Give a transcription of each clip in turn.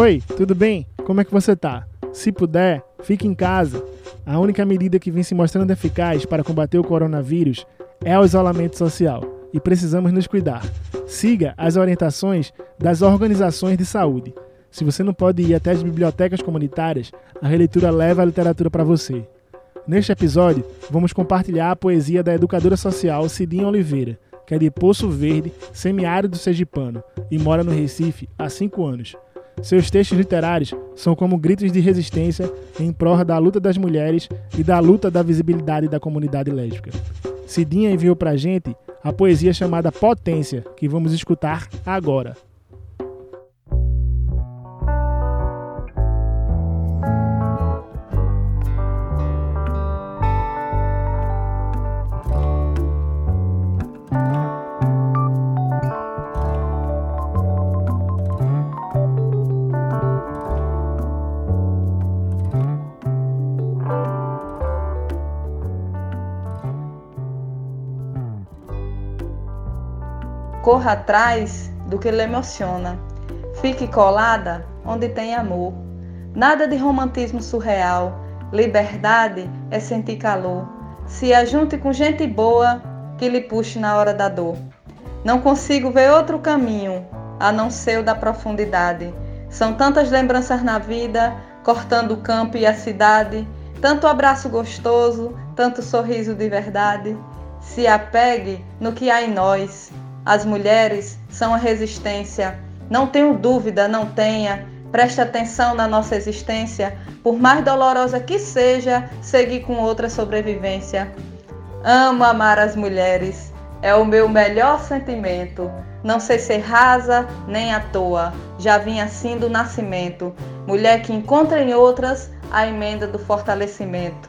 Oi, tudo bem? Como é que você tá? Se puder, fique em casa. A única medida que vem se mostrando eficaz para combater o coronavírus é o isolamento social e precisamos nos cuidar. Siga as orientações das organizações de saúde. Se você não pode ir até as bibliotecas comunitárias, a releitura leva a literatura para você. Neste episódio, vamos compartilhar a poesia da educadora social Cidinha Oliveira, que é de Poço Verde, semiárido sergipano, e mora no Recife há cinco anos. Seus textos literários são como gritos de resistência em prol da luta das mulheres e da luta da visibilidade da comunidade lésbica. Cidinha enviou pra gente a poesia chamada Potência, que vamos escutar agora. Corra atrás do que lhe emociona. Fique colada onde tem amor. Nada de romantismo surreal. Liberdade é sentir calor. Se ajunte com gente boa que lhe puxe na hora da dor. Não consigo ver outro caminho a não ser o da profundidade. São tantas lembranças na vida, cortando o campo e a cidade, tanto abraço gostoso, tanto sorriso de verdade. Se apegue no que há em nós, as mulheres são a resistência. Não tenho dúvida, não tenha. Preste atenção na nossa existência. Por mais dolorosa que seja, seguir com outra sobrevivência. Amo amar as mulheres. É o meu melhor sentimento. Não sei ser rasa nem à toa. Já vim assim do nascimento. Mulher que encontra em outras a emenda do fortalecimento.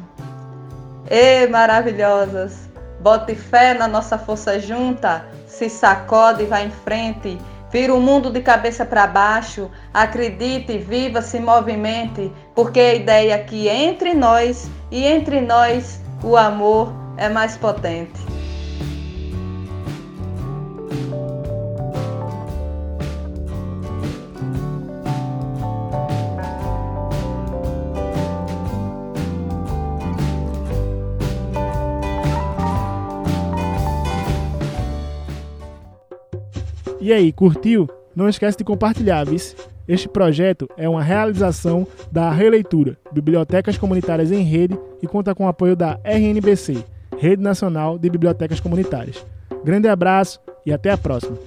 Ê, maravilhosas! Bote fé na nossa força junta se sacode e vai em frente, vira o mundo de cabeça para baixo, acredite, viva, se movimente, porque a ideia é que entre nós e entre nós o amor é mais potente. E aí, curtiu? Não esquece de compartilhar, vice. Este projeto é uma realização da Releitura, Bibliotecas Comunitárias em Rede, e conta com o apoio da RNBC, Rede Nacional de Bibliotecas Comunitárias. Grande abraço e até a próxima!